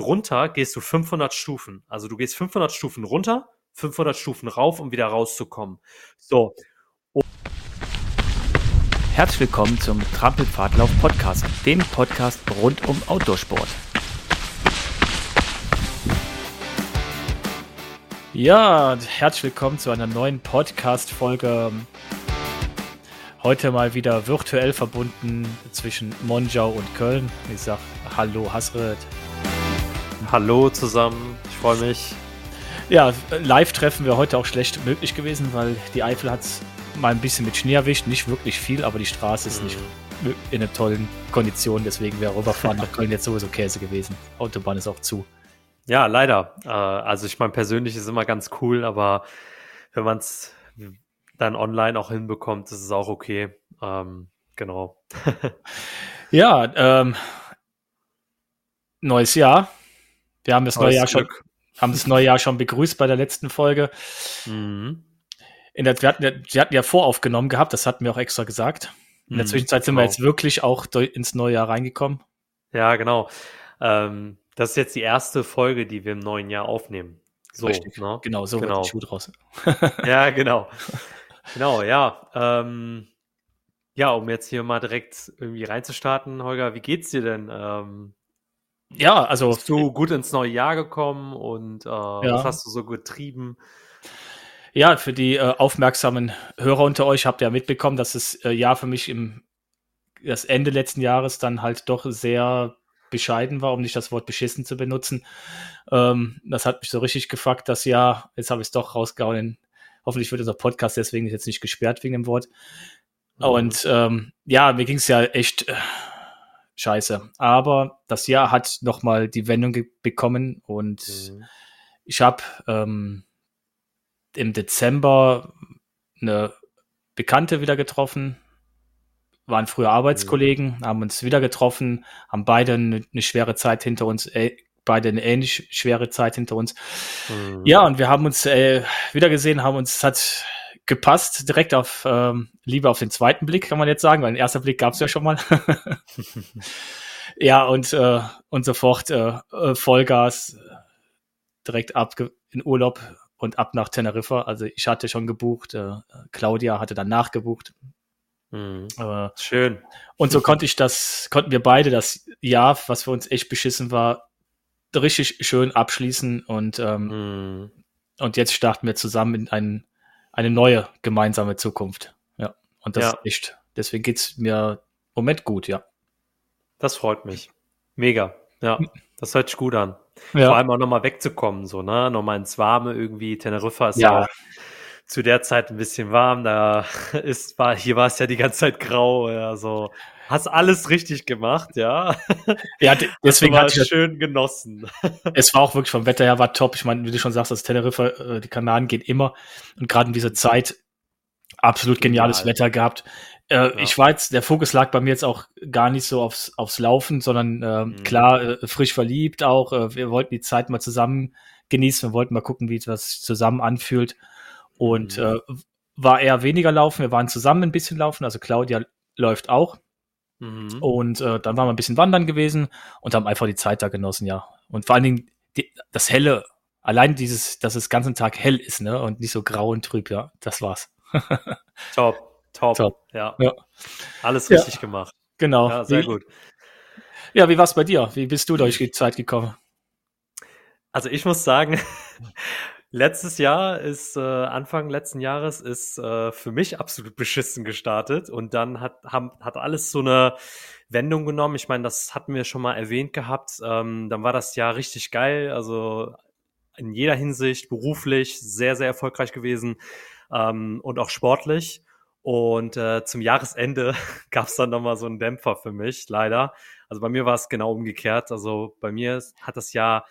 runter gehst du 500 Stufen. Also du gehst 500 Stufen runter, 500 Stufen rauf, um wieder rauszukommen. So. Herzlich willkommen zum Trampelpfadlauf Podcast, dem Podcast rund um Outdoorsport. Ja, herzlich willkommen zu einer neuen Podcast-Folge. Heute mal wieder virtuell verbunden zwischen Monjau und Köln. Ich sag Hallo Hasred. Hallo zusammen, ich freue mich. Ja, live treffen wir heute auch schlecht möglich gewesen, weil die Eifel hat mal ein bisschen mit Schnee erwischt. Nicht wirklich viel, aber die Straße ist mhm. nicht in einer tollen Kondition. Deswegen wäre rüberfahren nach Köln jetzt sowieso Käse gewesen. Autobahn ist auch zu. Ja, leider. Äh, also ich meine, persönlich ist immer ganz cool, aber wenn man es dann online auch hinbekommt, ist es auch okay. Ähm, genau. ja, ähm, neues Jahr. Wir haben das neue Jahr schon, haben das neue Jahr schon begrüßt bei der letzten Folge. Mhm. In der, wir, hatten ja, wir hatten ja voraufgenommen gehabt, das hatten wir auch extra gesagt. In der mhm, Zwischenzeit sind genau. wir jetzt wirklich auch ins neue Jahr reingekommen. Ja, genau. Ähm, das ist jetzt die erste Folge, die wir im neuen Jahr aufnehmen. So, Richtig. Ne? Genau, so genau. wird Schuh draus. ja, genau. Genau, ja. Ähm, ja, um jetzt hier mal direkt irgendwie reinzustarten, Holger, wie geht's dir denn? Ähm, ja, also. Bist du gut ins neue Jahr gekommen und äh, ja. was hast du so getrieben? Ja, für die äh, aufmerksamen Hörer unter euch habt ihr ja mitbekommen, dass das äh, Jahr für mich im das Ende letzten Jahres dann halt doch sehr bescheiden war, um nicht das Wort beschissen zu benutzen. Ähm, das hat mich so richtig gefuckt, das Jahr. Jetzt habe ich es doch rausgehauen. Hoffentlich wird unser Podcast deswegen jetzt nicht gesperrt wegen dem Wort. Mhm. Und ähm, ja, mir ging es ja echt äh, scheiße. Aber das Jahr hat nochmal die Wendung bekommen und mhm. ich habe ähm, im Dezember eine Bekannte wieder getroffen, waren früher Arbeitskollegen, mhm. haben uns wieder getroffen, haben beide eine, eine schwere Zeit hinter uns, äh, beide eine ähnlich schwere Zeit hinter uns. Mhm. Ja, und wir haben uns äh, wieder gesehen, haben uns, hat gepasst, direkt auf ähm, Liebe auf den zweiten Blick, kann man jetzt sagen, weil den ersten Blick gab es ja schon mal. ja, und, äh, und sofort äh, äh Vollgas direkt ab in Urlaub und ab nach Teneriffa. Also ich hatte schon gebucht, äh, Claudia hatte dann nachgebucht. Mhm. Äh, Schön. Und so konnte ich das, konnten wir beide das Jahr, was für uns echt beschissen war, richtig schön abschließen und ähm, mhm. und jetzt starten wir zusammen in ein, eine neue gemeinsame Zukunft. Ja, und das ja. ist echt. Deswegen geht es mir im Moment gut, ja. Das freut mich. Mega. Ja, das hört sich gut an. Ja. Vor allem auch nochmal wegzukommen, so, ne? Nochmal ins Warme irgendwie. Teneriffa ist ja, ja zu der Zeit ein bisschen warm. Da ist, war, hier war es ja die ganze Zeit grau. Also hast alles richtig gemacht, ja. Ja, deswegen hat es schön genossen. Es war auch wirklich vom Wetter her war top. Ich meine, wie du schon sagst, das Teneriffa, äh, die Kanaren geht immer. Und gerade in dieser Zeit absolut geniales Genial. Wetter gehabt. Äh, ja. Ich war jetzt, der Fokus lag bei mir jetzt auch gar nicht so aufs, aufs Laufen, sondern äh, mhm. klar, äh, frisch verliebt auch. Äh, wir wollten die Zeit mal zusammen genießen, wir wollten mal gucken, wie das zusammen anfühlt. Und mhm. äh, war eher weniger laufen. Wir waren zusammen ein bisschen laufen, also Claudia läuft auch. Mhm. Und äh, dann waren wir ein bisschen wandern gewesen und haben einfach die Zeit da genossen, ja. Und vor allen Dingen die, das Helle, allein dieses, dass es ganzen Tag hell ist, ne? Und nicht so grau und trüb, ja, das war's. Top. Top. Top. Ja. ja. Alles richtig ja. gemacht. Genau. Ja, sehr wie, gut. Ja, wie war es bei dir? Wie bist du durch die Zeit gekommen? Also ich muss sagen, letztes Jahr ist, äh, Anfang letzten Jahres ist äh, für mich absolut beschissen gestartet und dann hat, haben, hat alles so eine Wendung genommen. Ich meine, das hatten wir schon mal erwähnt gehabt. Ähm, dann war das Jahr richtig geil. Also in jeder Hinsicht beruflich sehr, sehr erfolgreich gewesen ähm, und auch sportlich. Und äh, zum Jahresende gab es dann nochmal so einen Dämpfer für mich, leider. Also bei mir war es genau umgekehrt. Also bei mir hat das Jahr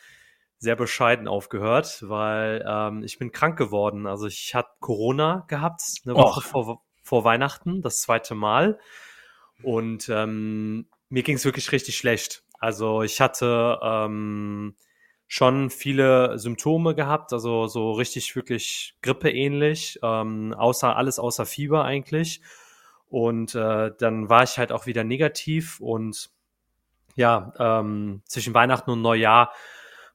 sehr bescheiden aufgehört, weil ähm, ich bin krank geworden. Also ich hatte Corona gehabt, eine Woche vor, vor Weihnachten, das zweite Mal. Und ähm, mir ging es wirklich richtig schlecht. Also ich hatte ähm, schon viele Symptome gehabt, also so richtig wirklich grippeähnlich, ähm, außer alles außer Fieber eigentlich. Und äh, dann war ich halt auch wieder negativ und ja, ähm, zwischen Weihnachten und Neujahr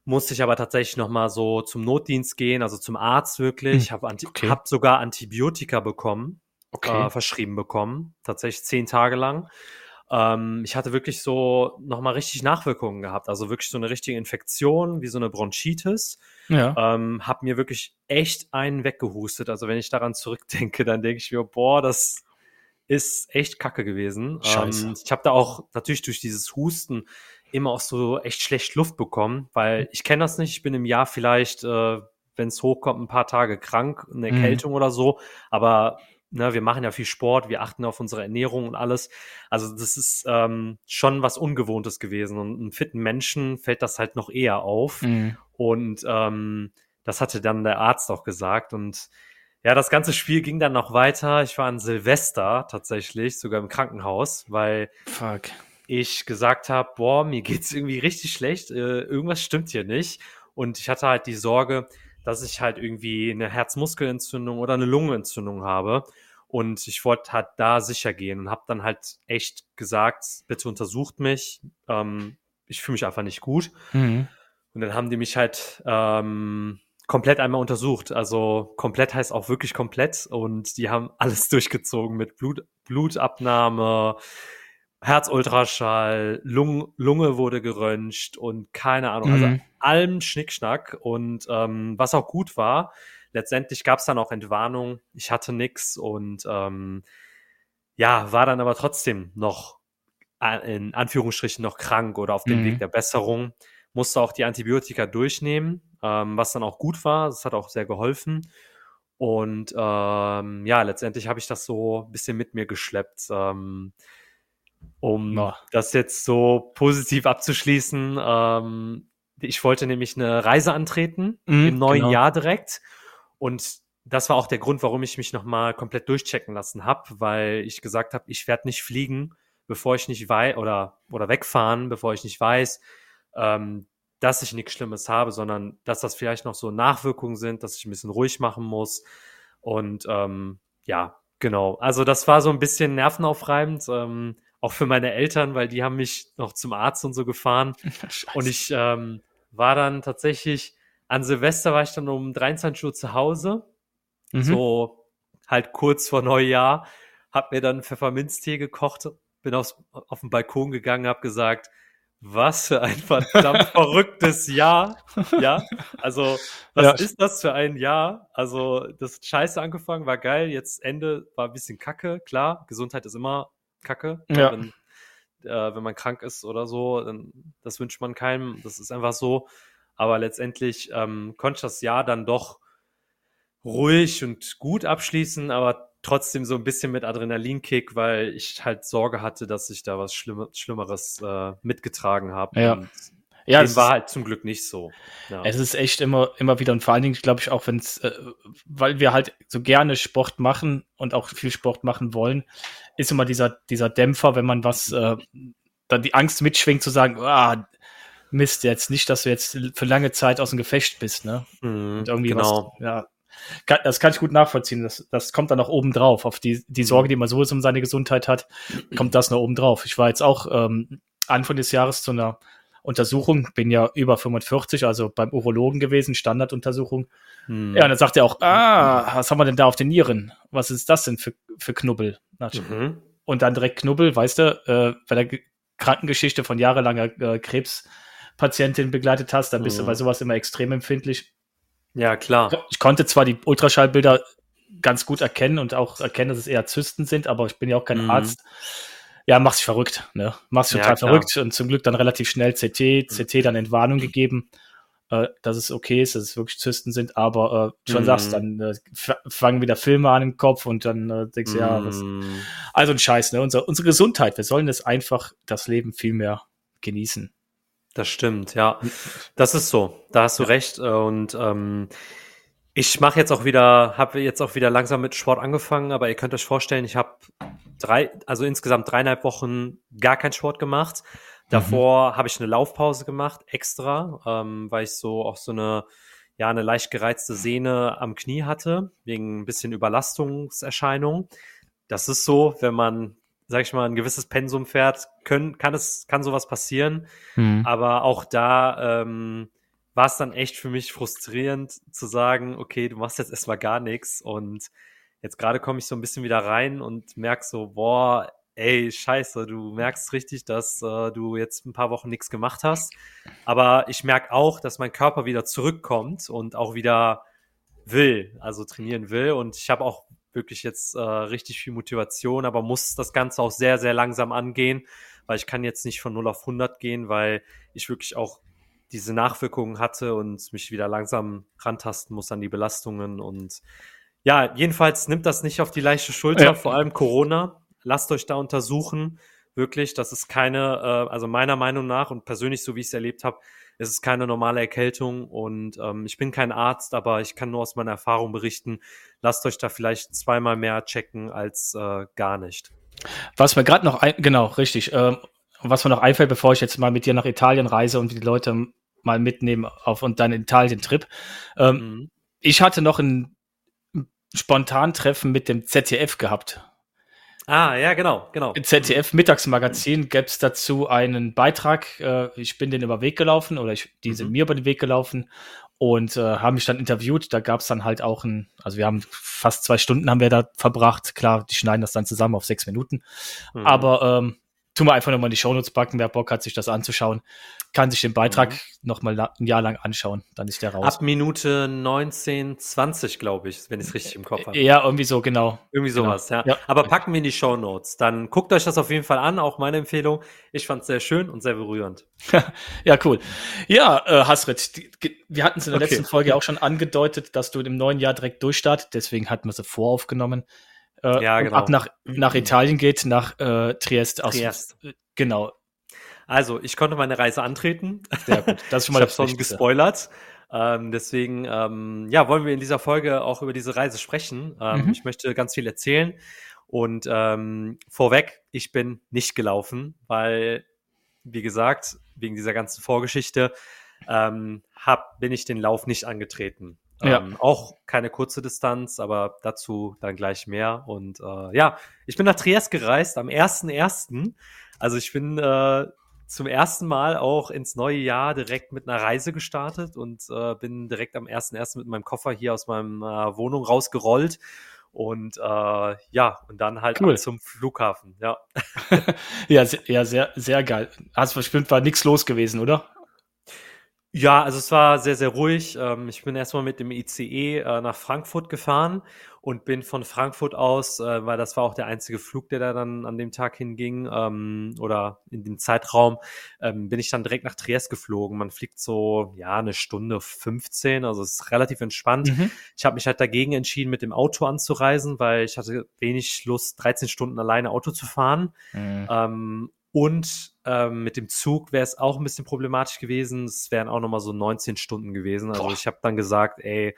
musste ich aber tatsächlich noch mal so zum Notdienst gehen, also zum Arzt wirklich. Hm, habe okay. hab sogar Antibiotika bekommen, okay. äh, verschrieben bekommen, tatsächlich zehn Tage lang. Ähm, ich hatte wirklich so noch mal richtig Nachwirkungen gehabt, also wirklich so eine richtige Infektion, wie so eine Bronchitis. Ja. Ähm, hab mir wirklich echt einen weggehustet. Also wenn ich daran zurückdenke, dann denke ich mir, boah, das ist echt kacke gewesen. Scheiße. Ähm, ich habe da auch natürlich durch dieses Husten immer auch so echt schlecht Luft bekommen, weil mhm. ich kenne das nicht. Ich bin im Jahr vielleicht, äh, wenn es hochkommt, ein paar Tage krank, eine mhm. Erkältung mhm. oder so. Aber ne, wir machen ja viel Sport, wir achten auf unsere Ernährung und alles. Also das ist ähm, schon was Ungewohntes gewesen. Und einem fitten Menschen fällt das halt noch eher auf. Mhm. Und ähm, das hatte dann der Arzt auch gesagt. Und ja, das ganze Spiel ging dann noch weiter. Ich war an Silvester tatsächlich, sogar im Krankenhaus, weil Fuck ich gesagt habe, boah, mir geht's irgendwie richtig schlecht, äh, irgendwas stimmt hier nicht. Und ich hatte halt die Sorge, dass ich halt irgendwie eine Herzmuskelentzündung oder eine Lungenentzündung habe. Und ich wollte halt da sicher gehen und habe dann halt echt gesagt, bitte untersucht mich. Ähm, ich fühle mich einfach nicht gut. Mhm. Und dann haben die mich halt ähm, komplett einmal untersucht. Also komplett heißt auch wirklich komplett. Und die haben alles durchgezogen mit Blut, Blutabnahme, Herzultraschall, Lung, Lunge wurde geröntgt und keine Ahnung, also mhm. also allem Schnickschnack. Und ähm, was auch gut war, letztendlich gab es dann auch Entwarnung. Ich hatte nix und ähm, ja, war dann aber trotzdem noch in Anführungsstrichen noch krank oder auf dem mhm. Weg der Besserung. Musste auch die Antibiotika durchnehmen, ähm, was dann auch gut war. Das hat auch sehr geholfen. Und ähm, ja, letztendlich habe ich das so ein bisschen mit mir geschleppt. Ähm, um ja. das jetzt so positiv abzuschließen. Ähm, ich wollte nämlich eine Reise antreten mhm, im neuen genau. Jahr direkt. Und das war auch der Grund, warum ich mich nochmal komplett durchchecken lassen habe, weil ich gesagt habe, ich werde nicht fliegen, bevor ich nicht weiß, oder, oder wegfahren, bevor ich nicht weiß, ähm, dass ich nichts Schlimmes habe, sondern dass das vielleicht noch so Nachwirkungen sind, dass ich ein bisschen ruhig machen muss. Und ähm, ja, genau. Also das war so ein bisschen nervenaufreibend. Ähm, auch für meine Eltern, weil die haben mich noch zum Arzt und so gefahren. und ich ähm, war dann tatsächlich, an Silvester war ich dann um 23 Uhr zu Hause, mhm. so halt kurz vor Neujahr, hab mir dann Pfefferminztee gekocht, bin aufs, auf den Balkon gegangen, hab gesagt, was für ein verdammt verrücktes Jahr. Ja, also was ja. ist das für ein Jahr? Also das Scheiße angefangen war geil, jetzt Ende war ein bisschen kacke, klar, Gesundheit ist immer Kacke. Ja. Wenn, äh, wenn man krank ist oder so, dann, das wünscht man keinem. Das ist einfach so. Aber letztendlich ähm, konnte ich das Jahr dann doch ruhig und gut abschließen, aber trotzdem so ein bisschen mit Adrenalinkick, weil ich halt Sorge hatte, dass ich da was Schlimm Schlimmeres äh, mitgetragen habe. Ja. Und ja, Dem war halt zum Glück nicht so. Ja. Es ist echt immer, immer wieder und vor allen Dingen, glaube ich, auch wenn es, äh, weil wir halt so gerne Sport machen und auch viel Sport machen wollen, ist immer dieser, dieser Dämpfer, wenn man was, äh, dann die Angst mitschwingt zu sagen, ah, Mist, jetzt nicht, dass du jetzt für lange Zeit aus dem Gefecht bist, ne? Mhm, und irgendwie genau. was, ja. das kann ich gut nachvollziehen. Das, das kommt dann noch oben drauf. Auf die, die Sorge, die man sowieso um seine Gesundheit hat, kommt das noch oben drauf. Ich war jetzt auch ähm, Anfang des Jahres zu einer Untersuchung, bin ja über 45, also beim Urologen gewesen, Standarduntersuchung. Hm. Ja, und dann sagt er auch, ah, was haben wir denn da auf den Nieren? Was ist das denn für, für Knubbel? Mhm. Und dann direkt Knubbel, weißt du, äh, bei der Krankengeschichte von jahrelanger äh, Krebspatientin begleitet hast, dann bist mhm. du bei sowas immer extrem empfindlich. Ja, klar. Ich konnte zwar die Ultraschallbilder ganz gut erkennen und auch erkennen, dass es eher Zysten sind, aber ich bin ja auch kein mhm. Arzt ja, machst dich verrückt, ne? Machst dich total klar. verrückt und zum Glück dann relativ schnell CT, CT dann Entwarnung gegeben, äh, dass es okay ist, dass es wirklich Zysten sind, aber äh, schon mhm. sagst, dann äh, fangen wieder Filme an im Kopf und dann äh, denkst du, mhm. ja, was, also ein Scheiß, ne? Unser, unsere Gesundheit, wir sollen es einfach das Leben viel mehr genießen. Das stimmt, ja. Das ist so. Da hast du ja. recht. Und ähm, ich mache jetzt auch wieder, habe jetzt auch wieder langsam mit Sport angefangen, aber ihr könnt euch vorstellen, ich habe drei, also insgesamt dreieinhalb Wochen gar keinen Sport gemacht. Davor mhm. habe ich eine Laufpause gemacht, extra, ähm, weil ich so auch so eine, ja, eine leicht gereizte Sehne am Knie hatte, wegen ein bisschen Überlastungserscheinung. Das ist so, wenn man sag ich mal, ein gewisses Pensum fährt, können, kann es, kann sowas passieren. Mhm. Aber auch da ähm, war es dann echt für mich frustrierend zu sagen, okay, du machst jetzt erstmal gar nichts und jetzt gerade komme ich so ein bisschen wieder rein und merk so, boah, ey, scheiße, du merkst richtig, dass äh, du jetzt ein paar Wochen nichts gemacht hast. Aber ich merke auch, dass mein Körper wieder zurückkommt und auch wieder will, also trainieren will. Und ich habe auch wirklich jetzt äh, richtig viel Motivation, aber muss das Ganze auch sehr, sehr langsam angehen, weil ich kann jetzt nicht von 0 auf 100 gehen, weil ich wirklich auch diese Nachwirkungen hatte und mich wieder langsam rantasten muss an die Belastungen. Und ja, jedenfalls nimmt das nicht auf die leichte Schulter, ja. vor allem Corona. Lasst euch da untersuchen. Wirklich, das ist keine, äh, also meiner Meinung nach und persönlich, so wie ich es erlebt habe, es ist keine normale Erkältung und ähm, ich bin kein Arzt, aber ich kann nur aus meiner Erfahrung berichten, lasst euch da vielleicht zweimal mehr checken als äh, gar nicht. Was mir gerade noch ein, genau, richtig, äh, was mir noch einfällt, bevor ich jetzt mal mit dir nach Italien reise und die Leute mal mitnehme auf und dann Italien-Trip. Ähm, mhm. Ich hatte noch ein Spontan-Treffen mit dem ZDF gehabt. Ah, ja, genau, genau. Im ZDF Mittagsmagazin gäbe es dazu einen Beitrag. Äh, ich bin den über den Weg gelaufen oder ich, die sind mhm. mir über den Weg gelaufen und äh, haben mich dann interviewt. Da gab es dann halt auch ein, also wir haben fast zwei Stunden haben wir da verbracht. Klar, die schneiden das dann zusammen auf sechs Minuten. Mhm. Aber ähm, tun wir einfach nochmal in die Shownotes packen. Wer Bock hat, sich das anzuschauen, kann sich den Beitrag mhm. nochmal ein Jahr lang anschauen. Dann ist der raus. Ab Minute 19, 20, glaube ich, wenn ich es richtig im Kopf habe. Ja, irgendwie so, genau. Irgendwie sowas, genau. ja. ja. Aber packen wir in die Shownotes. Dann guckt euch das auf jeden Fall an, auch meine Empfehlung. Ich fand es sehr schön und sehr berührend. ja, cool. Ja, äh, Hasrit, wir hatten es in der okay. letzten Folge auch schon angedeutet, dass du im neuen Jahr direkt durchstartet. Deswegen hatten wir sie voraufgenommen äh, ja, genau. ab nach, nach Italien geht, nach äh, Triest. Aus, Triest. Äh, genau. Also, ich konnte meine Reise antreten. Sehr gut. Das ist schon mal ich habe schon gespoilert. Ähm, deswegen, ähm, ja, wollen wir in dieser Folge auch über diese Reise sprechen. Ähm, mhm. Ich möchte ganz viel erzählen. Und ähm, vorweg, ich bin nicht gelaufen, weil, wie gesagt, wegen dieser ganzen Vorgeschichte, ähm, hab, bin ich den Lauf nicht angetreten. Ja. Ähm, auch keine kurze Distanz, aber dazu dann gleich mehr. Und äh, ja, ich bin nach Triest gereist am 1.1. Also ich bin äh, zum ersten Mal auch ins neue Jahr direkt mit einer Reise gestartet und äh, bin direkt am 1.1. mit meinem Koffer hier aus meiner Wohnung rausgerollt. Und äh, ja, und dann halt cool. zum Flughafen, ja. ja, sehr, ja, sehr, sehr geil. Hast bestimmt war nichts los gewesen, oder? Ja, also es war sehr, sehr ruhig. Ähm, ich bin erstmal mit dem ICE äh, nach Frankfurt gefahren und bin von Frankfurt aus, äh, weil das war auch der einzige Flug, der da dann an dem Tag hinging ähm, oder in dem Zeitraum, ähm, bin ich dann direkt nach Triest geflogen. Man fliegt so, ja, eine Stunde 15, also es ist relativ entspannt. Mhm. Ich habe mich halt dagegen entschieden, mit dem Auto anzureisen, weil ich hatte wenig Lust, 13 Stunden alleine Auto zu fahren. Mhm. Und ähm, mit dem Zug wäre es auch ein bisschen problematisch gewesen. Es wären auch nochmal so 19 Stunden gewesen. Also boah. ich habe dann gesagt, ey,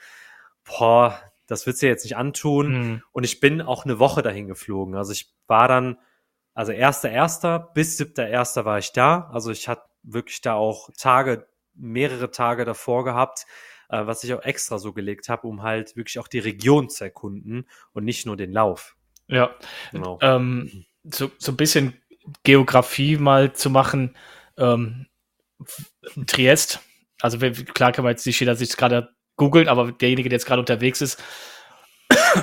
boah, das willst du jetzt nicht antun. Mhm. Und ich bin auch eine Woche dahin geflogen. Also ich war dann, also erster erster bis siebter erster war ich da. Also ich hatte wirklich da auch Tage, mehrere Tage davor gehabt, äh, was ich auch extra so gelegt habe, um halt wirklich auch die Region zu erkunden und nicht nur den Lauf. Ja, genau. Ähm, so, so ein bisschen Geografie mal zu machen. Ähm, Triest, also klar kann man jetzt nicht jeder sich gerade googeln, aber derjenige, der jetzt gerade unterwegs ist,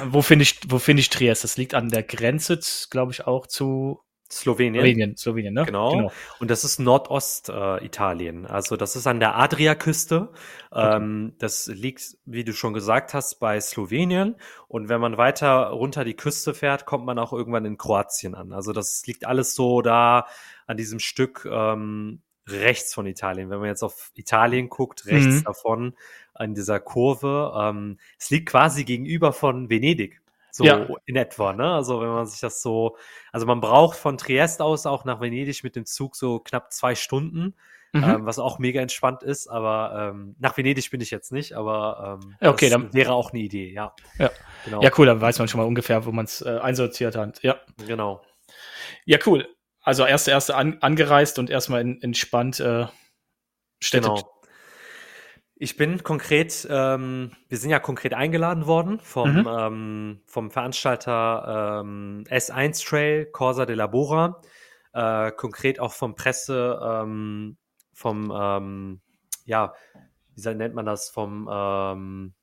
wo finde ich, wo finde ich Triest? Das liegt an der Grenze, glaube ich, auch zu Slowenien. Slowenien, Slowenien ne? Genau. genau. Und das ist Nordostitalien. Äh, also das ist an der Adriaküste. Okay. Ähm, das liegt, wie du schon gesagt hast, bei Slowenien. Und wenn man weiter runter die Küste fährt, kommt man auch irgendwann in Kroatien an. Also das liegt alles so da an diesem Stück ähm, rechts von Italien. Wenn man jetzt auf Italien guckt, rechts mhm. davon an dieser Kurve, ähm, es liegt quasi gegenüber von Venedig. So ja. in etwa, ne? Also wenn man sich das so, also man braucht von Triest aus auch nach Venedig mit dem Zug so knapp zwei Stunden, mhm. ähm, was auch mega entspannt ist. Aber ähm, nach Venedig bin ich jetzt nicht, aber ähm, okay, dann, wäre auch eine Idee, ja. Ja. Genau. ja, cool, dann weiß man schon mal ungefähr, wo man es äh, einsortiert hat. Ja. Genau. Ja, cool. Also erste, erste an, angereist und erstmal in, entspannt äh, Städte, genau Ich bin konkret, ähm, wir sind ja konkret eingeladen worden vom, Mhm. ähm, vom Veranstalter ähm, S1 Trail, Corsa de la Bora, äh, konkret auch vom Presse, ähm, vom, ähm, ja, wie nennt man das, vom, ähm,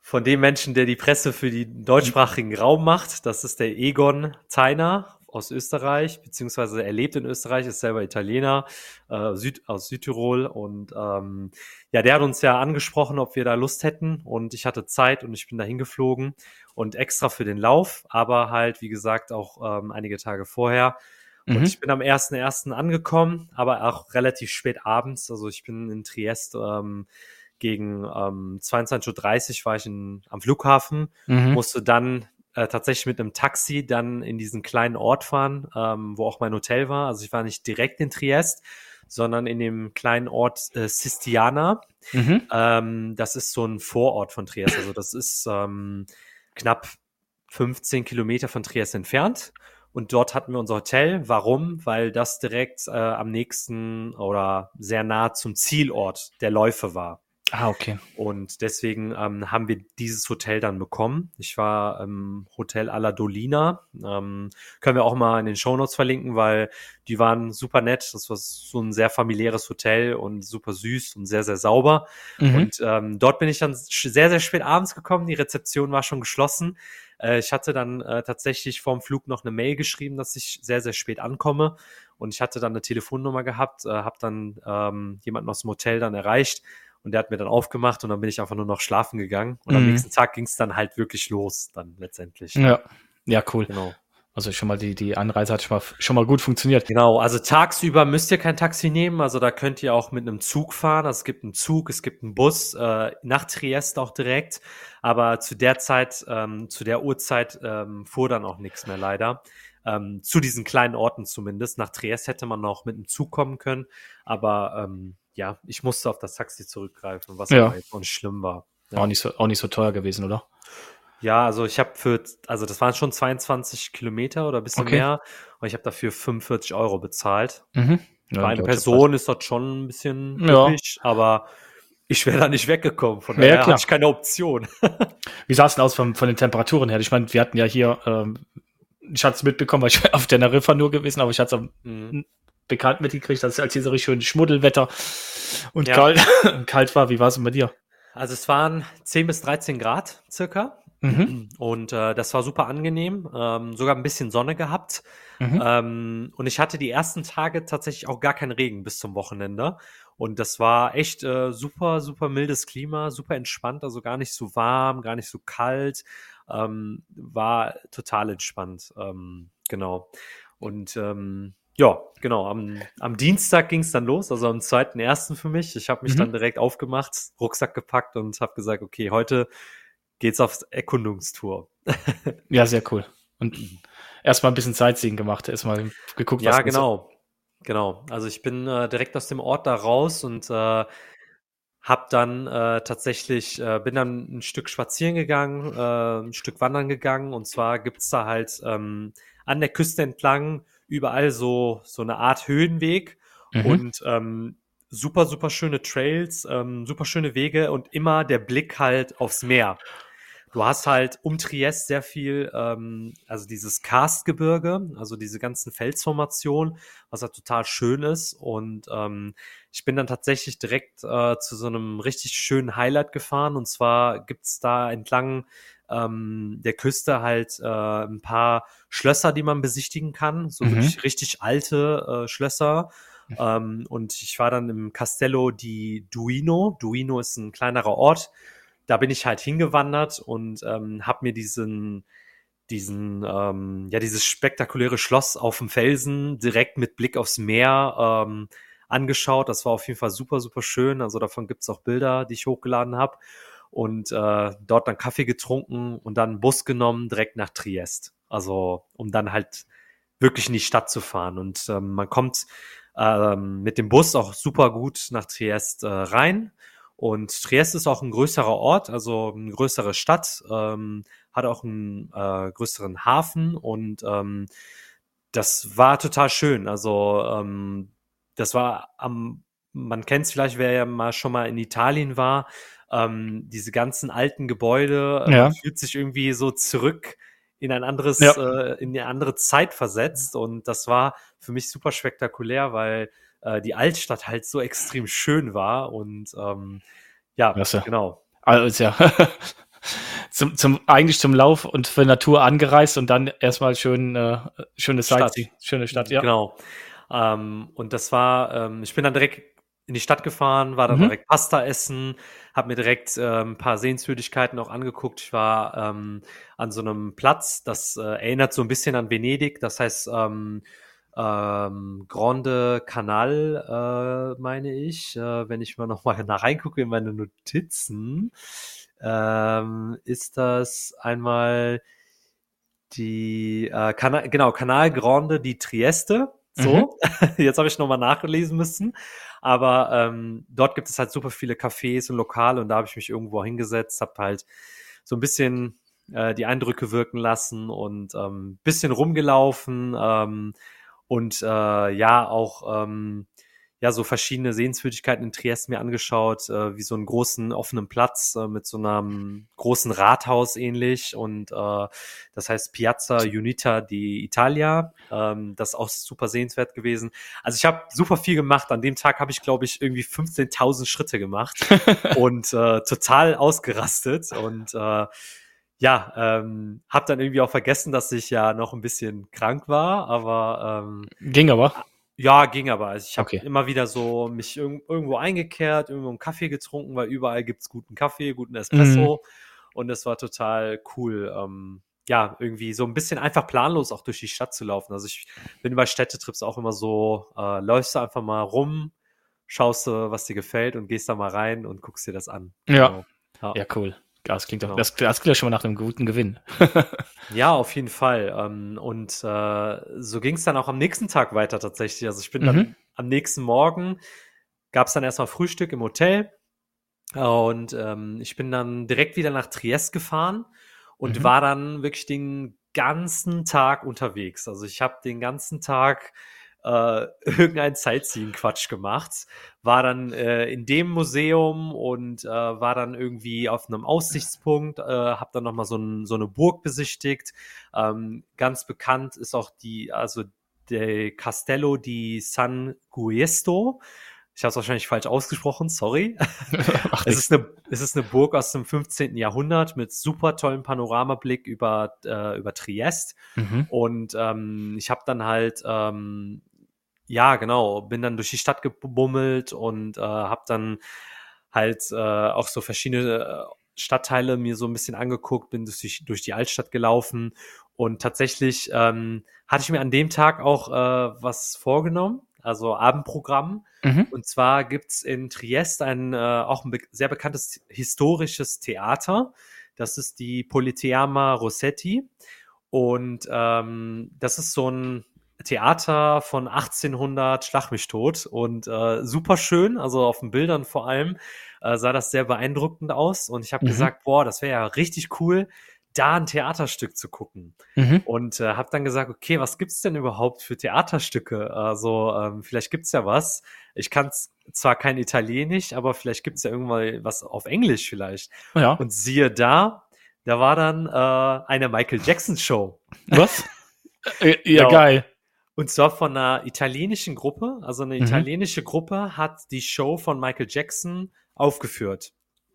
von dem Menschen, der die Presse für den deutschsprachigen Raum macht. Das ist der Egon Zeiner aus Österreich, beziehungsweise er lebt in Österreich, ist selber Italiener äh, Süd, aus Südtirol und ähm, ja, der hat uns ja angesprochen, ob wir da Lust hätten und ich hatte Zeit und ich bin da hingeflogen und extra für den Lauf, aber halt, wie gesagt, auch ähm, einige Tage vorher. Und Mhm. ich bin am 1.1. angekommen, aber auch relativ spät abends. Also ich bin in Triest ähm, gegen ähm, 22.30 Uhr war ich in, am Flughafen, Mhm. musste dann äh, tatsächlich mit einem Taxi dann in diesen kleinen Ort fahren, ähm, wo auch mein Hotel war. Also ich war nicht direkt in Triest, sondern in dem kleinen Ort äh, Sistiana. Mhm. Ähm, das ist so ein Vorort von Triest. Also das ist ähm, knapp 15 Kilometer von Triest entfernt. Und dort hatten wir unser Hotel. Warum? Weil das direkt äh, am nächsten oder sehr nah zum Zielort der Läufe war. Ah, okay. Und deswegen ähm, haben wir dieses Hotel dann bekommen. Ich war im Hotel alla Dolina. Ähm, können wir auch mal in den Shownotes verlinken, weil die waren super nett. Das war so ein sehr familiäres Hotel und super süß und sehr, sehr sauber. Mhm. Und ähm, dort bin ich dann sehr, sehr spät abends gekommen. Die Rezeption war schon geschlossen. Äh, ich hatte dann äh, tatsächlich vorm Flug noch eine Mail geschrieben, dass ich sehr, sehr spät ankomme. Und ich hatte dann eine Telefonnummer gehabt, äh, habe dann ähm, jemanden aus dem Hotel dann erreicht. Und der hat mir dann aufgemacht und dann bin ich einfach nur noch schlafen gegangen. Und am Mhm. nächsten Tag ging es dann halt wirklich los, dann letztendlich. ja. ja, cool. Genau. Also schon mal die, die Anreise hat schon mal, schon mal gut funktioniert. Genau, also tagsüber müsst ihr kein Taxi nehmen, also da könnt ihr auch mit einem Zug fahren. Also es gibt einen Zug, es gibt einen Bus, äh, nach Triest auch direkt, aber zu der Zeit, ähm, zu der Uhrzeit ähm, fuhr dann auch nichts mehr leider. Ähm, zu diesen kleinen Orten zumindest. Nach Triest hätte man noch mit einem Zug kommen können, aber ähm, ja, ich musste auf das Taxi zurückgreifen, was Ja. aber jetzt auch nicht schlimm war. Ja. Auch, nicht so, auch nicht so teuer gewesen, oder? Ja, also ich habe für, also das waren schon 22 Kilometer oder ein bisschen Okay. mehr und ich habe dafür 45 Euro bezahlt. Mhm. Ja, deutsche Person ist das schon ein bisschen Ja. üppig, aber ich wäre da nicht weggekommen. Von Ja, daher klar. hatte ich keine Option. Wie sah es denn aus von, von den Temperaturen her? Ich meine, wir hatten ja hier, ähm, ich hatte es mitbekommen, weil ich auf Teneriffa nur gewesen, aber ich hatte es am Mhm. Bekannt mitgekriegt, dass es als hier so richtig schön Schmuddelwetter und Ja. kalt, kalt war. Wie war es denn bei dir? Also es waren 10 bis 13 Grad circa Mhm. und äh, das war super angenehm, ähm, sogar ein bisschen Sonne gehabt. Mhm. Ähm, und ich hatte die ersten Tage tatsächlich auch gar keinen Regen bis zum Wochenende. Und das war echt äh, super, super mildes Klima, super entspannt, also gar nicht so warm, gar nicht so kalt. Ähm, war total entspannt. Ähm, genau. Und ähm, ja, genau, am, am Dienstag ging es dann los, also am 2.1. für mich. Ich habe mich Mhm. dann direkt aufgemacht, Rucksack gepackt und habe gesagt, okay, heute geht's auf Erkundungstour. Ja, sehr cool. Und erstmal ein bisschen Sightseeing gemacht, erstmal geguckt, Ja, was genau. Genau. Also ich bin äh, direkt aus dem Ort da raus und äh, hab dann äh, tatsächlich, äh, bin dann ein Stück spazieren gegangen, äh, ein Stück wandern gegangen und zwar gibt's da halt ähm, an der Küste entlang überall so, so eine Art Höhenweg Mhm. und ähm, super, super schöne Trails, ähm, super schöne Wege und immer der Blick halt aufs Meer. Du hast halt um Triest sehr viel, ähm, also dieses Karstgebirge, also diese ganzen Felsformationen, was halt total schön ist. Und ähm, ich bin dann tatsächlich direkt äh, zu so einem richtig schönen Highlight gefahren. Und zwar gibt's da entlang ähm, der Küste halt äh, ein paar Schlösser, die man besichtigen kann. So Mhm. wirklich richtig alte äh, Schlösser. Ähm, und ich war dann im Castello di Duino. Duino ist ein kleinerer Ort. Da bin ich halt hingewandert und ähm, habe mir diesen, diesen, ähm, ja, dieses spektakuläre Schloss auf dem Felsen direkt mit Blick aufs Meer ähm, angeschaut. Das war auf jeden Fall super, super schön. Also davon gibt's auch Bilder, die ich hochgeladen habe. Und äh, dort dann Kaffee getrunken und dann einen Bus genommen, direkt nach Triest. Also um dann halt wirklich in die Stadt zu fahren. Und ähm, man kommt ähm, mit dem Bus auch super gut nach Triest äh, rein. Und Triest ist auch ein größerer Ort, also eine größere Stadt, ähm, hat auch einen äh, größeren Hafen und ähm, das war total schön. Also ähm, das war am man kennt es vielleicht, wer ja mal schon mal in Italien war, ähm, diese ganzen alten Gebäude, äh, Ja. fühlt sich irgendwie so zurück in ein anderes, Ja. äh, in eine andere Zeit versetzt. Und das war für mich super spektakulär, weil äh, die Altstadt halt so extrem schön war. Und ähm, ja, Klasse. genau. Also ja. zum, zum, eigentlich zum Lauf und für Natur angereist und dann erstmal schön, äh, schöne Stadt. Sightseeing, schöne Stadt, ja. Genau. Ähm, und das war, ähm, ich bin dann direkt in die Stadt gefahren, war dann Mhm. direkt Pasta essen, habe mir direkt ähm, ein paar Sehenswürdigkeiten auch angeguckt. Ich war ähm, an so einem Platz, das äh, erinnert so ein bisschen an Venedig, das heißt ähm, ähm, Grande Canal, äh, meine ich, äh, wenn ich mal noch mal nach reingucke in meine Notizen, ähm, ist das einmal die äh, Kana genau Canal Grande di Trieste. So, jetzt habe ich noch mal nachlesen müssen, aber ähm, dort gibt es halt super viele Cafés und Lokale und da habe ich mich irgendwo hingesetzt, habe halt so ein bisschen äh, die Eindrücke wirken lassen und ähm, bisschen rumgelaufen ähm, und äh, ja auch ähm, ja so verschiedene Sehenswürdigkeiten in Triest mir angeschaut, äh, wie so einen großen offenen Platz äh, mit so einem großen Rathaus ähnlich und äh, das heißt Piazza Unita di Italia. Ähm, das ist auch super sehenswert gewesen. Also ich habe super viel gemacht. An dem Tag habe ich glaube ich irgendwie 15.000 Schritte gemacht und äh, total ausgerastet und äh, ja, ähm, habe dann irgendwie auch vergessen, dass ich ja noch ein bisschen krank war, aber ähm, Ging aber. Ja, ging aber. Also ich habe Okay. immer wieder so mich irg irgendwo eingekehrt, irgendwo einen Kaffee getrunken, weil überall gibt's guten Kaffee, guten Espresso. Und es war total cool, ähm, ja, irgendwie so ein bisschen einfach planlos auch durch die Stadt zu laufen. Also ich bin bei Städtetrips auch immer so, äh, läufst du einfach mal rum, schaust du, was dir gefällt und gehst da mal rein und guckst dir das an. Ja. Genau. Ja, cool. Ja, Das klingt doch, Genau. das, das klingt ja schon mal nach einem guten Gewinn. Ja, auf jeden Fall. Ähm, und äh, so ging es dann auch am nächsten Tag weiter tatsächlich. Also ich bin dann Mhm. am nächsten Morgen, gab es dann erstmal Frühstück im Hotel. Und ähm, ich bin dann direkt wieder nach Triest gefahren und Mhm. war dann wirklich den ganzen Tag unterwegs. Also ich habe den ganzen Tag äh, irgendein Sightseeing-Quatsch gemacht, war dann äh, in dem Museum und äh, war dann irgendwie auf einem Aussichtspunkt, äh, habe dann nochmal so, ein, so eine Burg besichtigt. Ähm, ganz bekannt ist auch die, also der Castello di San Guesto. Ich habe es wahrscheinlich falsch ausgesprochen, sorry. Ach, Es ist, eine, es ist eine Burg aus dem 15. Jahrhundert mit super tollem Panoramablick über, äh, über Triest. mhm. Und ähm, ich habe dann halt, ähm, ja, genau, bin dann durch die Stadt gebummelt und äh, habe dann halt äh, auch so verschiedene äh, Stadtteile mir so ein bisschen angeguckt, bin durch die, durch die Altstadt gelaufen und tatsächlich ähm, hatte ich mir an dem Tag auch äh, was vorgenommen, also Abendprogramm. Mhm. Und zwar gibt's in Triest ein äh, auch ein be sehr bekanntes historisches Theater. Das ist die Politeama Rossetti. Und ähm, das ist so ein Theater von 1800 Schlag mich tot und äh, super schön, also auf den Bildern vor allem äh, sah das sehr beeindruckend aus und ich habe Mhm. gesagt, boah, das wäre ja richtig cool, da ein Theaterstück zu gucken Mhm. und äh, habe dann gesagt, okay, was gibt's denn überhaupt für Theaterstücke? Also ähm, vielleicht gibt's ja was. Ich kann zwar kein Italienisch, aber vielleicht gibt's ja irgendwann was auf Englisch vielleicht. Ja. Und siehe da, da war dann äh, eine Michael Jackson Show. Was? Äh, ja, Ja. geil. Und zwar von einer italienischen Gruppe. Also eine Mhm. italienische Gruppe hat die Show von Michael Jackson aufgeführt.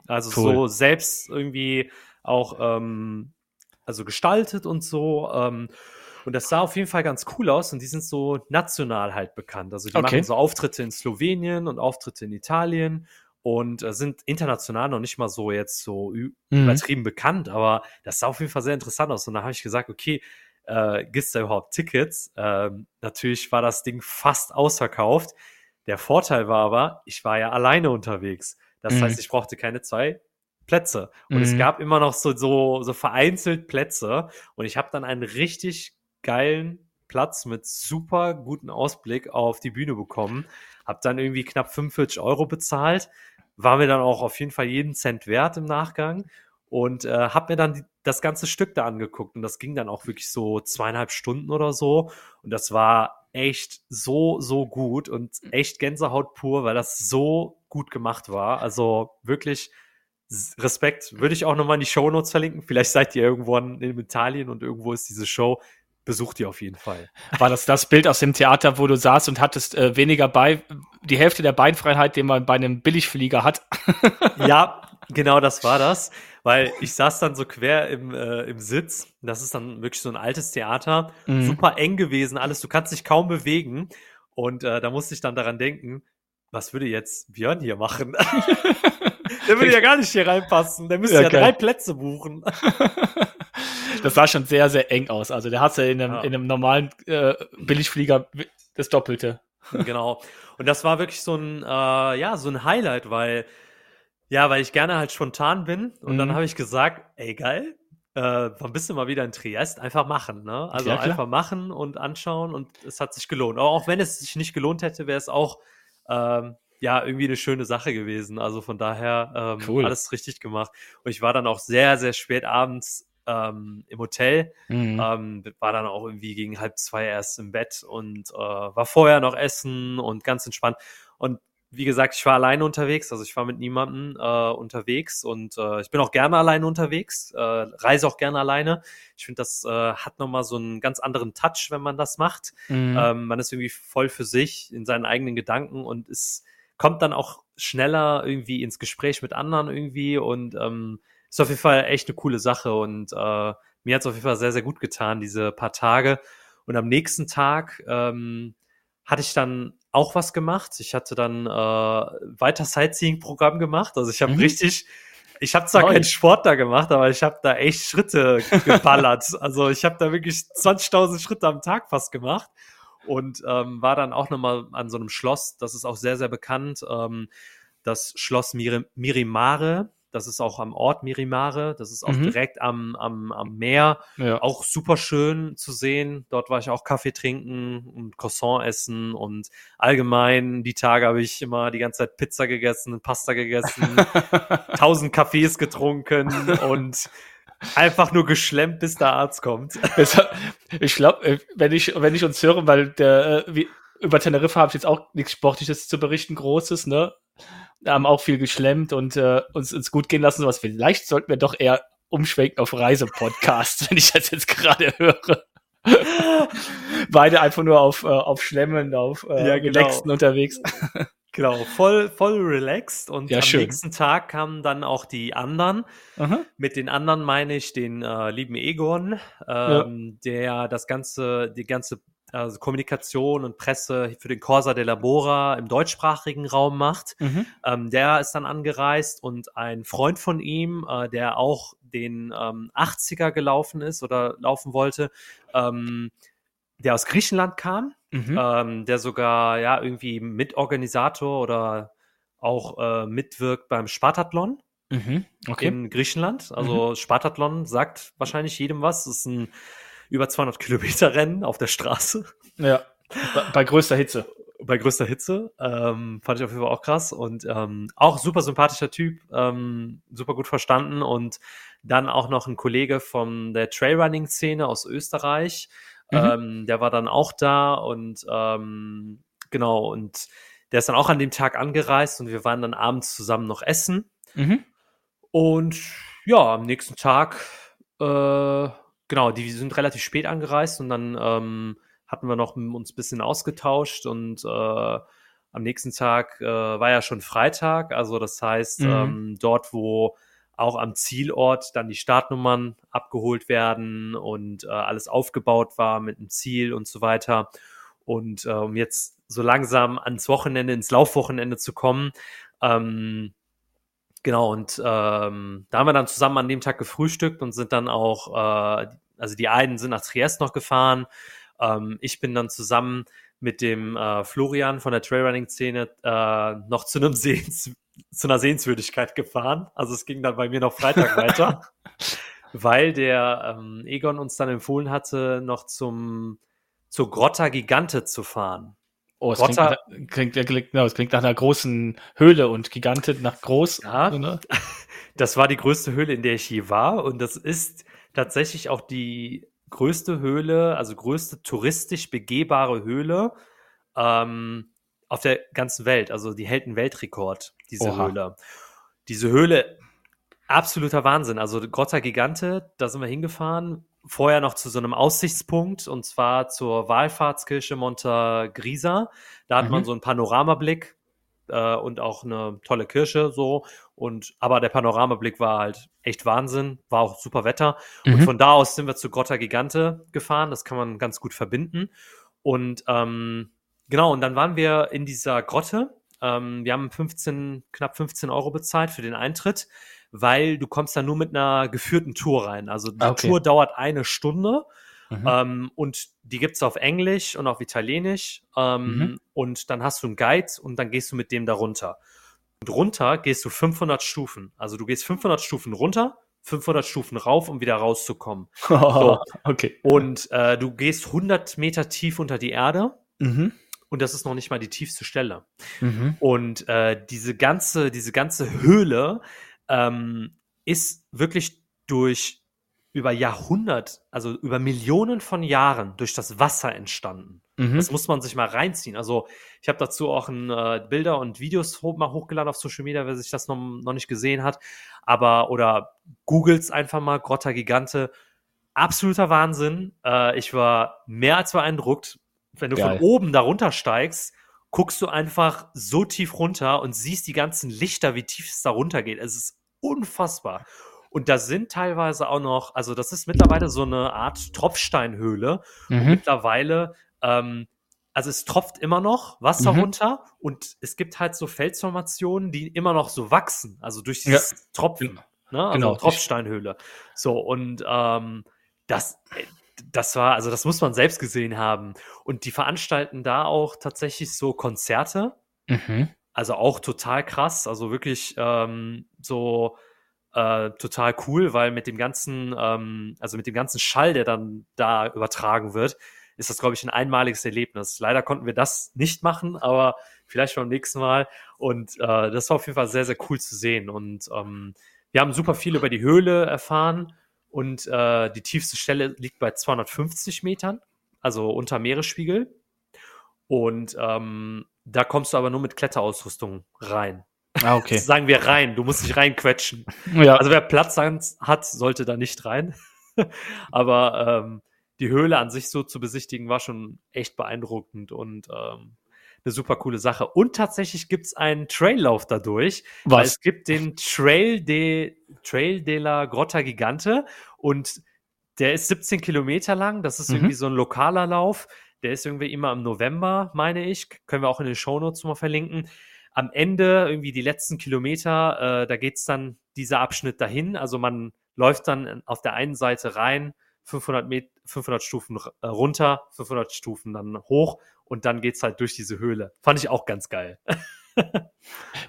Also Cool. so selbst irgendwie auch ähm, also gestaltet und so. Ähm, und das sah auf jeden Fall ganz cool aus und die sind so national halt bekannt. Also die Okay. machen so Auftritte in Slowenien und Auftritte in Italien und äh, sind international noch nicht mal so jetzt so Mhm. übertrieben bekannt, aber das sah auf jeden Fall sehr interessant aus. Und da habe ich gesagt, okay, äh, gibt's da überhaupt Tickets? Ähm, natürlich war das Ding fast ausverkauft. Der Vorteil war aber, ich war ja alleine unterwegs. Das Mhm. heißt, ich brauchte keine zwei Plätze. Und es Mhm. gab immer noch so, so, so vereinzelt Plätze. Und ich habe dann einen richtig geilen Platz mit super guten Ausblick auf die Bühne bekommen. Hab dann irgendwie knapp 45 Euro bezahlt. War mir dann auch auf jeden Fall jeden Cent wert im Nachgang. Und äh, hab mir dann die, das ganze Stück da angeguckt. Und das ging dann auch wirklich so zweieinhalb Stunden oder so. Und das war echt so, so gut und echt Gänsehaut pur, weil das so gut gemacht war. Also wirklich Respekt. Würde ich auch nochmal in die Show Notes verlinken. Vielleicht seid ihr irgendwo in Italien und irgendwo ist diese Show. Besucht ihr auf jeden Fall. War das das Bild aus dem Theater, wo du saßt und hattest äh, weniger bei, die Hälfte der Beinfreiheit, den man bei einem Billigflieger hat? ja, genau das war das. Weil ich saß dann so quer im, äh, im Sitz. Das ist dann wirklich so ein altes Theater. Mhm. Super eng gewesen, alles. Du kannst dich kaum bewegen. Und äh, da musste ich dann daran denken, was würde jetzt Björn hier machen? Der würde ja gar nicht hier reinpassen. Der müsste ja, ja drei Plätze buchen. das sah schon sehr, sehr eng aus. Also der hatte in einem, ja. in einem normalen äh, Billigflieger das Doppelte. Genau. Und das war wirklich so ein, äh, ja, so ein Highlight, weil, ja, weil ich gerne halt spontan bin. Und mhm. dann habe ich gesagt, ey, geil, äh, wann bist du mal wieder in Triest? Einfach machen, ne? Also ja, einfach machen und anschauen und es hat sich gelohnt. Aber auch wenn es sich nicht gelohnt hätte, wäre es auch ähm, ja, irgendwie eine schöne Sache gewesen. Also von daher ähm, cool. alles richtig gemacht. Und ich war dann auch sehr, sehr spät abends ähm, im Hotel. Mhm. Ähm, war dann auch irgendwie gegen halb zwei erst im Bett und äh, war vorher noch essen und ganz entspannt. Und wie gesagt, ich war alleine unterwegs, also ich war mit niemandem äh, unterwegs und äh, ich bin auch gerne alleine unterwegs, äh, reise auch gerne alleine. Ich finde, das äh, hat nochmal so einen ganz anderen Touch, wenn man das macht. Mhm. Ähm, man ist irgendwie voll für sich in seinen eigenen Gedanken und ist kommt dann auch schneller irgendwie ins Gespräch mit anderen irgendwie und ähm, ist auf jeden Fall echt eine coole Sache und äh, mir hat es auf jeden Fall sehr, sehr gut getan, diese paar Tage. Und am nächsten Tag ähm, hatte ich dann auch was gemacht. Ich hatte dann äh, weiter Sightseeing-Programm gemacht. Also ich habe mhm. richtig, ich habe zwar Neu. keinen Sport da gemacht, aber ich habe da echt Schritte geballert. also ich habe da wirklich 20.000 Schritte am Tag fast gemacht und ähm, war dann auch nochmal an so einem Schloss, das ist auch sehr, sehr bekannt, ähm, das Schloss Mir Mirimare. Das ist auch am Ort Mirimare. Das ist auch mhm. direkt am, am, am Meer. Ja. Auch super schön zu sehen. Dort war ich auch Kaffee trinken und Croissant essen und allgemein die Tage habe ich immer die ganze Zeit Pizza gegessen, Pasta gegessen, tausend Kaffees getrunken und Einfach nur geschlemmt, bis der Arzt kommt. ich glaube, äh, wenn ich, wenn ich uns höre, weil der, äh, wie, über Teneriffa habe ich jetzt auch nichts Sportliches zu berichten, Großes, ne? Haben auch viel geschlemmt und äh, uns, uns gut gehen lassen, sowas. Vielleicht sollten wir doch eher umschwenken auf Reisepodcast, wenn ich das jetzt gerade höre. Beide einfach nur auf, äh, auf Schlemmen, auf äh, ja, genau. unterwegs. Genau, voll, voll relaxed. Und ja, am schön. nächsten Tag kamen dann auch die anderen. Aha. Mit den anderen meine ich den äh, lieben Egon, ähm, ja. der das ganze, die ganze also Kommunikation und Presse für den Corsa de Labora im deutschsprachigen Raum macht. Mhm. Ähm, der ist dann angereist und ein Freund von ihm, äh, der auch den ähm, 80er gelaufen ist oder laufen wollte, ähm, der aus Griechenland kam, mhm. ähm, der sogar ja irgendwie Mitorganisator oder auch äh, mitwirkt beim Spartathlon mhm. okay. in Griechenland. Also mhm. Spartathlon sagt wahrscheinlich jedem was. Das ist ein über 200 Kilometer Rennen auf der Straße. Ja, bei, größter Hitze. Bei größter Hitze. Ähm, fand ich auf jeden Fall auch krass. Und ähm, auch super sympathischer Typ, ähm, super gut verstanden. Und dann auch noch ein Kollege von der Trailrunning-Szene aus Österreich, Mhm. Ähm, der war dann auch da und ähm, genau, und der ist dann auch an dem Tag angereist und wir waren dann abends zusammen noch essen. Mhm. Und ja, am nächsten Tag, äh, genau, die sind relativ spät angereist und dann ähm, hatten wir noch uns ein bisschen ausgetauscht und äh, am nächsten Tag äh, war ja schon Freitag, also das heißt, mhm. ähm, dort, wo auch am Zielort dann die Startnummern abgeholt werden und äh, alles aufgebaut war mit einem Ziel und so weiter. Und äh, um jetzt so langsam ans Wochenende, ins Laufwochenende zu kommen, ähm, genau, und ähm, da haben wir dann zusammen an dem Tag gefrühstückt und sind dann auch, äh, also die einen sind nach Triest noch gefahren, ähm, ich bin dann zusammen mit dem äh, Florian von der Trailrunning-Szene äh, noch zu einem Sehens zu einer Sehenswürdigkeit gefahren. Also es ging dann bei mir noch Freitag weiter, weil der ähm, Egon uns dann empfohlen hatte, noch zum zur Grotta Gigante zu fahren. Oh, es Grotta, klingt, klingt, no, es klingt nach einer großen Höhle und Gigante nach groß. Ja, ne? das war die größte Höhle, in der ich je war und das ist tatsächlich auch die größte Höhle, also größte touristisch begehbare Höhle ähm, auf der ganzen Welt. Also die hält einen Weltrekord, diese Oha. Höhle. Diese Höhle, absoluter Wahnsinn. Also Grotta Gigante, da sind wir hingefahren. Vorher noch zu so einem Aussichtspunkt und zwar zur Wallfahrtskirche Monta Grisa. Da hat Mhm. man so einen Panoramablick äh, und auch eine tolle Kirche so. Und aber der Panoramablick war halt echt Wahnsinn, war auch super Wetter. Und Mhm. von da aus sind wir zu Grotta Gigante gefahren. Das kann man ganz gut verbinden. Und ähm, genau, und dann waren wir in dieser Grotte. Ähm, wir haben 15, knapp 15 Euro bezahlt für den Eintritt, weil du kommst da nur mit einer geführten Tour rein. Also die Ah, okay. Tour dauert eine Stunde. Mhm. Ähm, und die gibt's auf Englisch und auf Italienisch. Ähm, Mhm. Und dann hast du einen Guide und dann gehst du mit dem da runter. Und runter gehst du 500 Stufen. Also du gehst 500 Stufen runter, 500 Stufen rauf, um wieder rauszukommen. okay. Und äh, du gehst 100 Meter tief unter die Erde Mhm. und das ist noch nicht mal die tiefste Stelle. Mhm. Und äh, diese ganze, diese ganze Höhle ähm, ist wirklich durch über Jahrhundert, also über Millionen von Jahren durch das Wasser entstanden. Mhm. Das muss man sich mal reinziehen. Also ich habe dazu auch ein, äh, Bilder und Videos ho mal hochgeladen auf Social Media, wer sich das noch, noch nicht gesehen hat. Aber oder googles einfach mal Grotta Gigante. Absoluter Wahnsinn. Äh, ich war mehr als beeindruckt. Wenn du Geil. von oben da runtersteigst, guckst du einfach so tief runter und siehst die ganzen Lichter, wie tief es da runtergeht. Es ist unfassbar. Und da sind teilweise auch noch, also das ist mittlerweile so eine Art Tropfsteinhöhle. Mhm. mittlerweile, ähm, also es tropft immer noch Wasser Mhm. runter und es gibt halt so Felsformationen, die immer noch so wachsen, also durch dieses Tropfen, ne? Also Genau. Tropfsteinhöhle. So, und ähm, das, äh, das war, also das muss man selbst gesehen haben. Und die veranstalten da auch tatsächlich so Konzerte, Mhm. Also auch total krass, also wirklich ähm, so äh, total cool, weil mit dem ganzen, ähm, also mit dem ganzen Schall, der dann da übertragen wird, ist das, glaube ich, ein einmaliges Erlebnis. Leider konnten wir das nicht machen, aber vielleicht beim nächsten Mal. Und äh, das war auf jeden Fall sehr, sehr cool zu sehen. Und ähm, wir haben super viel über die Höhle erfahren und äh, die tiefste Stelle liegt bei 250 Metern, also unter Meeresspiegel. Und ähm, da kommst du aber nur mit Kletterausrüstung rein. Ah, okay. Sagen wir rein, du musst dich reinquetschen. Ja. Also wer Platz hat, sollte da nicht rein. Aber ähm, die Höhle an sich so zu besichtigen war schon echt beeindruckend und ähm, eine super coole Sache. Und tatsächlich gibt's einen Traillauf dadurch. Weil was? es gibt den Trail de, Trail de la Grotta Gigante und der ist 17 Kilometer lang. Das ist Mhm. irgendwie so ein lokaler Lauf. Der ist irgendwie immer im November, meine ich. Können wir auch in den Shownotes mal verlinken. Am Ende, irgendwie die letzten Kilometer, äh, da geht's dann dieser Abschnitt dahin. Also man läuft dann auf der einen Seite rein, 500, Met 500 Stufen äh, runter, 500 Stufen dann hoch und dann geht's halt durch diese Höhle. Fand ich auch ganz geil.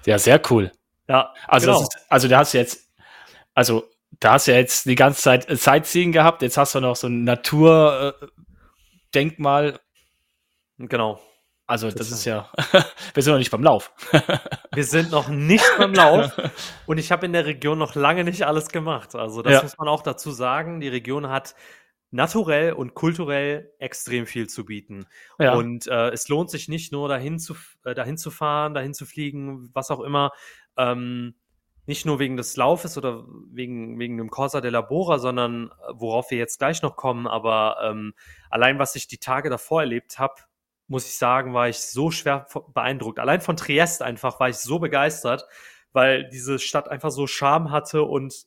Ja, sehr cool. Ja, Also, genau. das ist, also da hast du jetzt, also da hast du ja jetzt die ganze Zeit äh, Sightseeing gehabt, jetzt hast du noch so ein Naturdenkmal. Genau. Also das Das ist ja, wir sind noch nicht beim Lauf. Wir sind noch nicht beim Lauf und ich habe in der Region noch lange nicht alles gemacht. Also das Ja. muss man auch dazu sagen. Die Region hat naturell und kulturell extrem viel zu bieten. Ja. Und äh, es lohnt sich nicht nur dahin zu, äh, dahin zu fahren, dahin zu fliegen, was auch immer. Ähm, nicht nur wegen des Laufes oder wegen, wegen dem Corsa della Bora, sondern äh, worauf wir jetzt gleich noch kommen. Aber ähm, allein, was ich die Tage davor erlebt habe, muss ich sagen, war ich so schwer beeindruckt. Allein von Triest einfach war ich so begeistert, weil diese Stadt einfach so Charme hatte und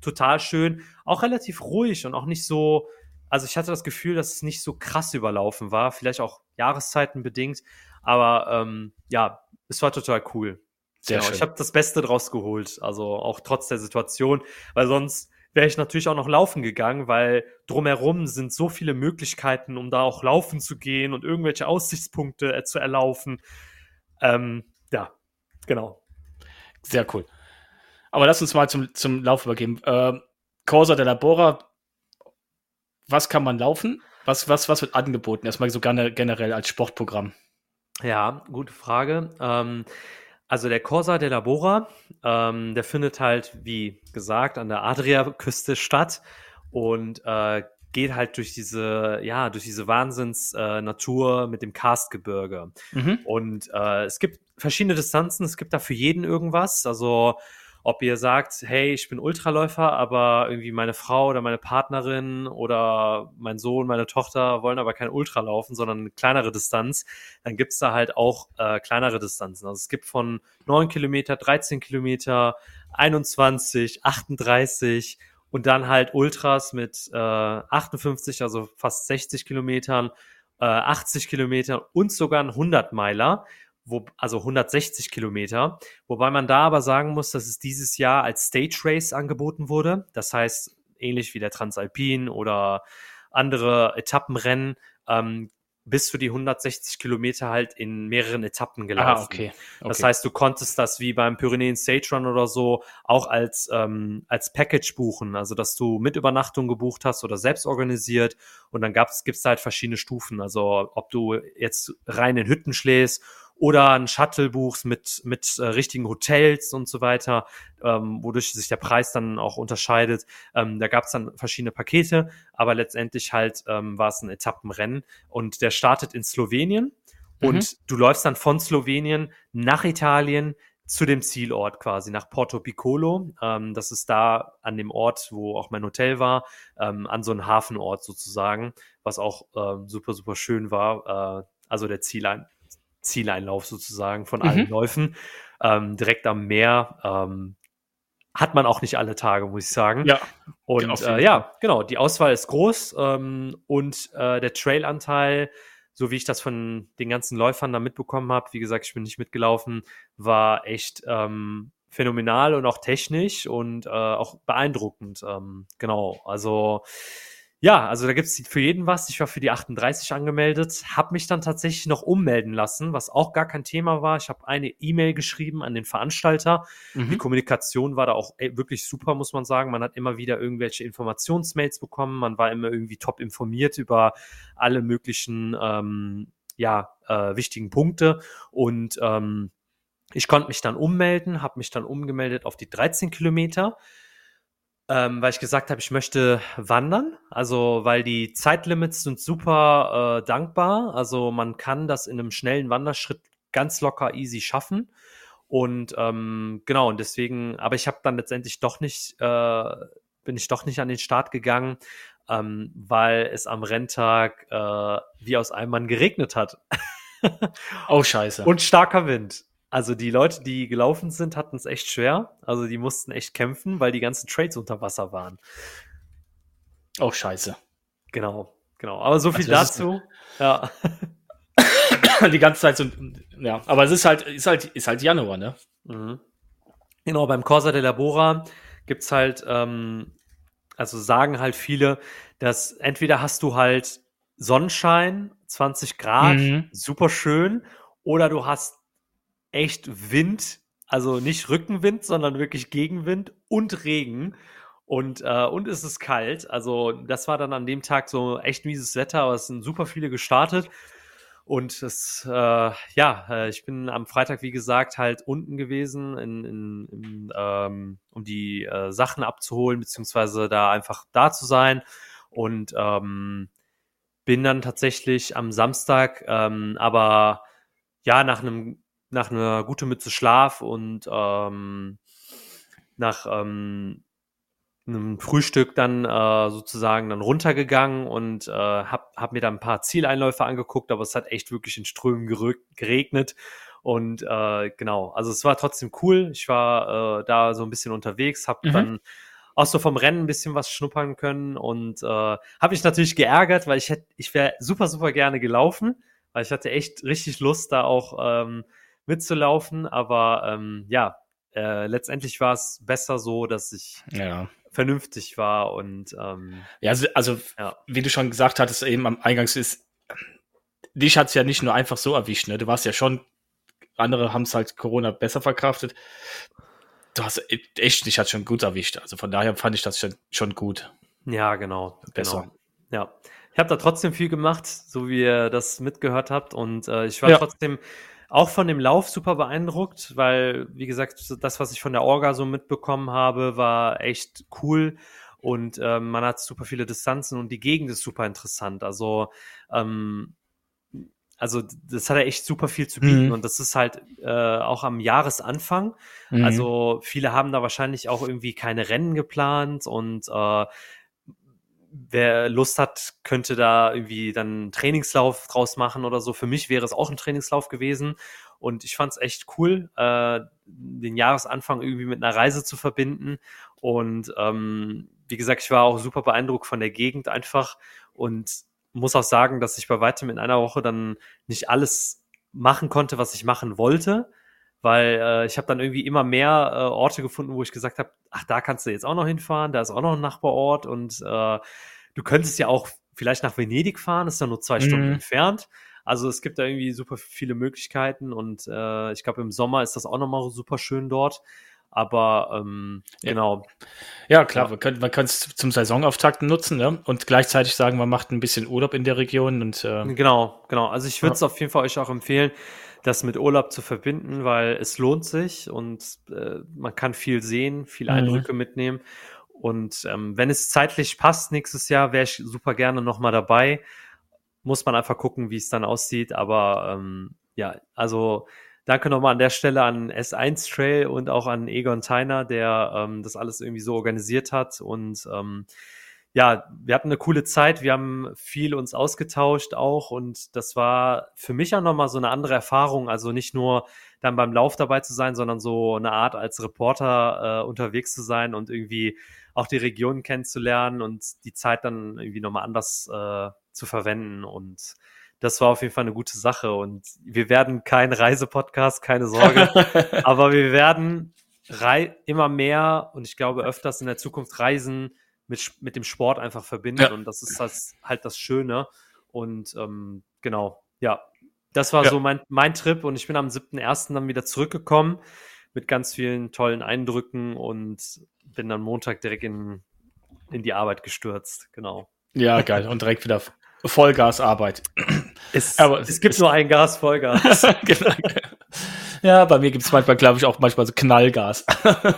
total schön, auch relativ ruhig und auch nicht so, also ich hatte das Gefühl, dass es nicht so krass überlaufen war, vielleicht auch Jahreszeiten bedingt, aber ähm, ja, es war total cool. Sehr genau, schön. ich habe das Beste draus geholt, also auch trotz der Situation, weil sonst wäre ich natürlich auch noch laufen gegangen, weil drumherum sind so viele Möglichkeiten, um da auch laufen zu gehen und irgendwelche Aussichtspunkte äh, zu erlaufen. Ähm, ja, genau. Sehr cool. Aber lass uns mal zum, zum Lauf übergeben. Ähm, Corsa della Bora, was kann man laufen? Was, was, was wird angeboten? Erstmal so gerne, generell als Sportprogramm. Ja, gute Frage. Ähm, also der Corsa della Bora, ähm, der findet halt, wie gesagt, an der Adriaküste statt. Und äh, geht halt durch diese, ja, durch diese Wahnsinns-Natur äh, mit dem Karstgebirge. Mhm. Und äh, es gibt verschiedene Distanzen, es gibt da für jeden irgendwas. Also ob ihr sagt, hey, ich bin Ultraläufer, aber irgendwie meine Frau oder meine Partnerin oder mein Sohn, meine Tochter wollen aber kein Ultra laufen, sondern eine kleinere Distanz, dann gibt's da halt auch äh, kleinere Distanzen. Also es gibt von 9 Kilometer, 13 Kilometer, 21, 38 und dann halt Ultras mit äh, 58, also fast 60 Kilometern, äh, 80 Kilometern und sogar ein 100 Meiler wo, also 160 Kilometer, wobei man da aber sagen muss, dass es dieses Jahr als Stage Race angeboten wurde. Das heißt, ähnlich wie der Transalpin oder andere Etappenrennen, ähm, bis zu die 160 Kilometer halt in mehreren Etappen gelaufen. Ah, okay. okay. Das heißt, du konntest das wie beim Pyrenäen Stage Run oder so auch als, ähm, als Package buchen, also dass du mit Übernachtung gebucht hast oder selbst organisiert und dann gab's, gibt's halt verschiedene Stufen, also ob du jetzt rein in Hütten schläfst oder ein Shuttle buchst mit, mit äh, richtigen Hotels und so weiter, ähm, wodurch sich der Preis dann auch unterscheidet. Ähm, da gab es dann verschiedene Pakete, aber letztendlich halt ähm, war es ein Etappenrennen und der startet in Slowenien mhm. und du läufst dann von Slowenien nach Italien zu dem Zielort quasi, nach Porto Piccolo. Ähm, das ist da an dem Ort, wo auch mein Hotel war, ähm, an so einem Hafenort sozusagen, was auch ähm, super, super schön war. Äh, also der Ziel, Zieleinlauf sozusagen von allen mhm. Läufen. Ähm, direkt am Meer. Ähm, hat man auch nicht alle Tage, muss ich sagen. Ja. Und äh, ja, genau, die Auswahl ist groß ähm, und äh, der Trailanteil, so wie ich das von den ganzen Läufern da mitbekommen habe, wie gesagt, ich bin nicht mitgelaufen, war echt ähm, phänomenal und auch technisch und äh, auch beeindruckend. Ähm, genau, also ja, also da gibt's für jeden was. Ich war für die 38 angemeldet, habe mich dann tatsächlich noch ummelden lassen, was auch gar kein Thema war. Ich habe eine E-Mail geschrieben an den Veranstalter. Mhm. Die Kommunikation war da auch wirklich super, muss man sagen. Man hat immer wieder irgendwelche Informationsmails bekommen. Man war immer irgendwie top informiert über alle möglichen ähm, ja, äh, wichtigen Punkte. Und ähm, ich konnte mich dann ummelden, habe mich dann umgemeldet auf die 13 Kilometer ähm, weil ich gesagt habe, ich möchte wandern. Also, weil die Zeitlimits sind super äh, dankbar. Also, man kann das in einem schnellen Wanderschritt ganz locker easy schaffen. Und ähm, genau, und deswegen, aber ich habe dann letztendlich doch nicht, äh, bin ich doch nicht an den Start gegangen, ähm, weil es am Renntag äh, wie aus einem Mann geregnet hat. oh, scheiße. Und starker Wind. Also die Leute, die gelaufen sind, hatten es echt schwer. Also die mussten echt kämpfen, weil die ganzen Trades unter Wasser waren. Oh, scheiße. Genau, genau. Aber so viel also dazu. Ja. die ganze Zeit so, ja. Aber es ist halt, ist halt, ist halt Januar, ne? Mhm. Genau, beim Corsa de la Bora gibt's halt, ähm, also sagen halt viele, dass entweder hast du halt Sonnenschein, 20 Grad, mhm. super schön, oder du hast echt Wind, also nicht Rückenwind, sondern wirklich Gegenwind und Regen. Und, äh, und es ist kalt. Also, das war dann an dem Tag so echt mieses Wetter, aber es sind super viele gestartet. Und es, äh, ja, äh, ich bin am Freitag, wie gesagt, halt unten gewesen, in, in, in, ähm, um die äh, Sachen abzuholen, beziehungsweise da einfach da zu sein. Und ähm, bin dann tatsächlich am Samstag, ähm, aber ja, nach einem nach einer guten Mütze Schlaf und ähm, nach ähm, einem Frühstück dann äh, sozusagen dann runtergegangen und äh, hab, hab mir dann ein paar Zieleinläufe angeguckt, aber es hat echt wirklich in Strömen geregnet. Und äh, genau, also es war trotzdem cool. Ich war äh, da so ein bisschen unterwegs, habe mhm. dann auch so vom Rennen ein bisschen was schnuppern können und äh, habe mich natürlich geärgert, weil ich hätte, ich wäre super, super gerne gelaufen, weil ich hatte echt richtig Lust, da auch ähm, mitzulaufen. Aber ähm, ja, äh, letztendlich war es besser so, dass ich ja. vernünftig war und ähm, ja, also, also ja. wie du schon gesagt hattest, eben am Eingangs ist, dich hat es ja nicht nur einfach so erwischt, ne? Du warst ja schon, andere haben es halt Corona besser verkraftet. Du hast echt, dich hat schon gut erwischt. Also von daher fand ich das schon, schon gut. Ja, genau. Besser. Genau. Ja. Ich habe da trotzdem viel gemacht, so wie ihr das mitgehört habt. Und äh, ich war ja. trotzdem auch von dem Lauf super beeindruckt, weil, wie gesagt, das, was ich von der Orga so mitbekommen habe, war echt cool. und ähm, man hat super viele Distanzen und die Gegend ist super interessant. Also ähm, also das hat ja echt super viel zu bieten mhm. und das ist halt äh, auch am Jahresanfang. Mhm. Also viele haben da wahrscheinlich auch irgendwie keine Rennen geplant und äh, wer Lust hat, könnte da irgendwie dann einen Trainingslauf draus machen oder so. Für mich wäre es auch ein Trainingslauf gewesen. Und ich fand es echt cool, äh, den Jahresanfang irgendwie mit einer Reise zu verbinden. Und ähm, wie gesagt, ich war auch super beeindruckt von der Gegend einfach und muss auch sagen, dass ich bei weitem in einer Woche dann nicht alles machen konnte, was ich machen wollte, weil äh, ich habe dann irgendwie immer mehr äh, Orte gefunden, wo ich gesagt habe, ach, da kannst du jetzt auch noch hinfahren, da ist auch noch ein Nachbarort und äh, du könntest ja auch vielleicht nach Venedig fahren, ist ja nur zwei mhm. Stunden entfernt. Also es gibt da irgendwie super viele Möglichkeiten und äh, ich glaube im Sommer ist das auch nochmal super schön dort. Aber ähm, genau. Ja, klar, ja. wir können wir es zum Saisonauftakt nutzen ne? und gleichzeitig sagen, man macht ein bisschen Urlaub in der Region. und äh, Genau, genau. Also ich würde es ja. auf jeden Fall euch auch empfehlen, das mit Urlaub zu verbinden, weil es lohnt sich und äh, man kann viel sehen, viele mhm. Eindrücke mitnehmen. Und ähm, wenn es zeitlich passt nächstes Jahr, wäre ich super gerne nochmal dabei. Muss man einfach gucken, wie es dann aussieht. Aber ähm, ja, also Danke nochmal an der Stelle an S1 Trail und auch an Egon Teiner, der ähm, das alles irgendwie so organisiert hat. Und ähm, ja, wir hatten eine coole Zeit. Wir haben viel uns ausgetauscht auch. Und das war für mich auch nochmal so eine andere Erfahrung. Also nicht nur dann beim Lauf dabei zu sein, sondern so eine Art als Reporter äh, unterwegs zu sein und irgendwie auch die Region kennenzulernen und die Zeit dann irgendwie nochmal anders äh, zu verwenden. Und das war auf jeden Fall eine gute Sache. Und wir werden kein Reisepodcast, keine Sorge. aber wir werden immer mehr und ich glaube öfters in der Zukunft Reisen mit, mit dem Sport einfach verbinden. Ja. Und das ist das, halt das Schöne. Und ähm, genau, ja. Das war ja. so mein, mein Trip und ich bin am 7.1. dann wieder zurückgekommen mit ganz vielen tollen Eindrücken und bin dann Montag direkt in, in die Arbeit gestürzt. Genau. Ja, geil. Und direkt wieder Vollgasarbeit. Es, Aber es, es gibt nur ein Gas, Vollgas. genau. Ja, bei mir gibt es manchmal, glaube ich, auch manchmal so Knallgas.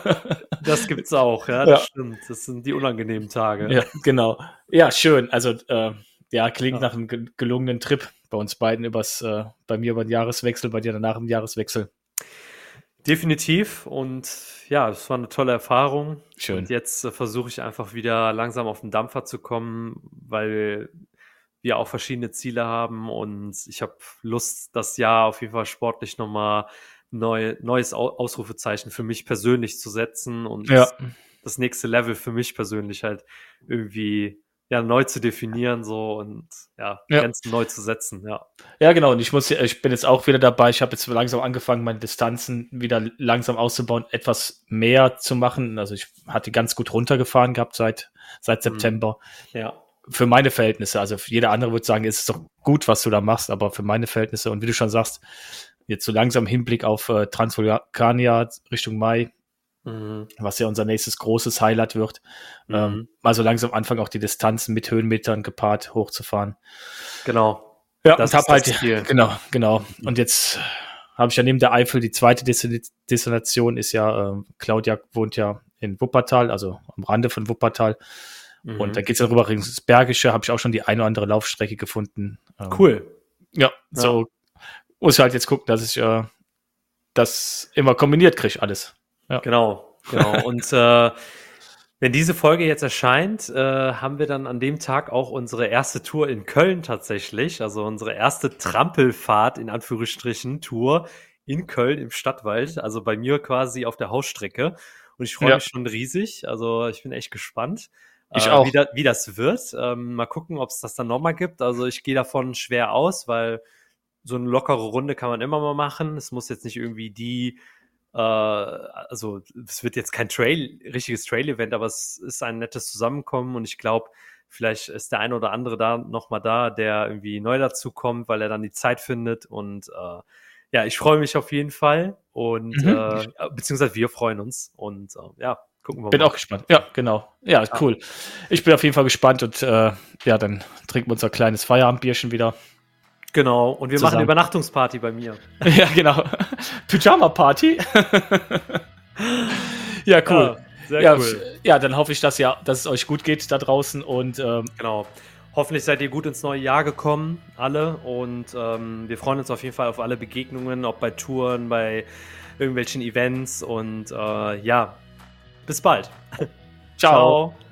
das gibt's auch, ja, das ja. stimmt. Das sind die unangenehmen Tage. Ja, genau. Ja, schön. Also, äh, ja, klingt ja. nach einem gelungenen Trip bei uns beiden übers, äh, bei mir über den Jahreswechsel, bei dir danach im Jahreswechsel. Definitiv und ja, es war eine tolle Erfahrung. Schön. Und jetzt äh, versuche ich einfach wieder langsam auf den Dampfer zu kommen, weil wir auch verschiedene Ziele haben und ich habe Lust, das Jahr auf jeden Fall sportlich nochmal neu, neues Ausrufezeichen für mich persönlich zu setzen und ja. das, das, nächste Level für mich persönlich halt irgendwie ja neu zu definieren so und ja, ja. Grenzen neu zu setzen, ja. Ja, genau. Und ich muss, ich bin jetzt auch wieder dabei. Ich habe jetzt langsam angefangen, meine Distanzen wieder langsam auszubauen, etwas mehr zu machen. Also ich hatte ganz gut runtergefahren gehabt seit seit mhm. September. Ja für meine Verhältnisse, also jeder andere würde sagen, es ist doch gut, was du da machst, aber für meine Verhältnisse und wie du schon sagst, jetzt so langsam Hinblick auf äh, Transvulkania Richtung Mai, mhm. was ja unser nächstes großes Highlight wird, mhm. ähm, mal so langsam anfangen, auch die Distanzen mit Höhenmetern gepaart hochzufahren. Genau. Ja, das und hab halt, genau, genau. Und jetzt habe ich ja neben der Eifel die zweite Destination ist ja, äh, Claudia wohnt ja in Wuppertal, also am Rande von Wuppertal. Mhm. Und da geht es ja rüber ins Bergische, habe ich auch schon die eine oder andere Laufstrecke gefunden. Ähm, cool. Ja, so ja. Muss ich halt jetzt gucken, dass ich äh, das immer kombiniert kriege, alles. Ja. Genau, genau. Und äh, wenn diese Folge jetzt erscheint, äh, haben wir dann an dem Tag auch unsere erste Tour in Köln tatsächlich, also unsere erste Trampelfahrt in Anführungsstrichen Tour in Köln im Stadtwald, also bei mir quasi auf der Hausstrecke. Und ich freue ja. mich schon riesig. Also ich bin echt gespannt. Ich äh, auch. Wie, da, wie, das wird. Ähm, mal gucken, ob es das dann nochmal gibt. Also ich gehe davon schwer aus, weil so eine lockere Runde kann man immer mal machen. Es muss jetzt nicht irgendwie die, äh, also es wird jetzt kein Trail, richtiges Trail-Event, aber es ist ein nettes Zusammenkommen und ich glaube, vielleicht ist der eine oder andere da nochmal da, der irgendwie neu dazu kommt, weil er dann die Zeit findet und äh, ja, ich freue mich auf jeden Fall und mhm. äh, beziehungsweise wir freuen uns und äh, ja, Gucken wir bin mal. auch gespannt. Ja, genau. Ja, ja, cool. Ich bin auf jeden Fall gespannt und äh, ja, dann trinken wir unser kleines Feierabendbierchen wieder. Genau, und wir zusammen. machen eine Übernachtungsparty bei mir. ja, genau. Pyjama-Party. ja, cool. Sehr ja, cool. Ja, dann hoffe ich, dass, ja, dass es euch gut geht da draußen und ähm, genau. Hoffentlich seid ihr gut ins neue Jahr gekommen, alle. Und ähm, wir freuen uns auf jeden Fall auf alle Begegnungen, ob bei Touren, bei irgendwelchen Events. Und äh, ja, bis bald. Ciao. Ciao.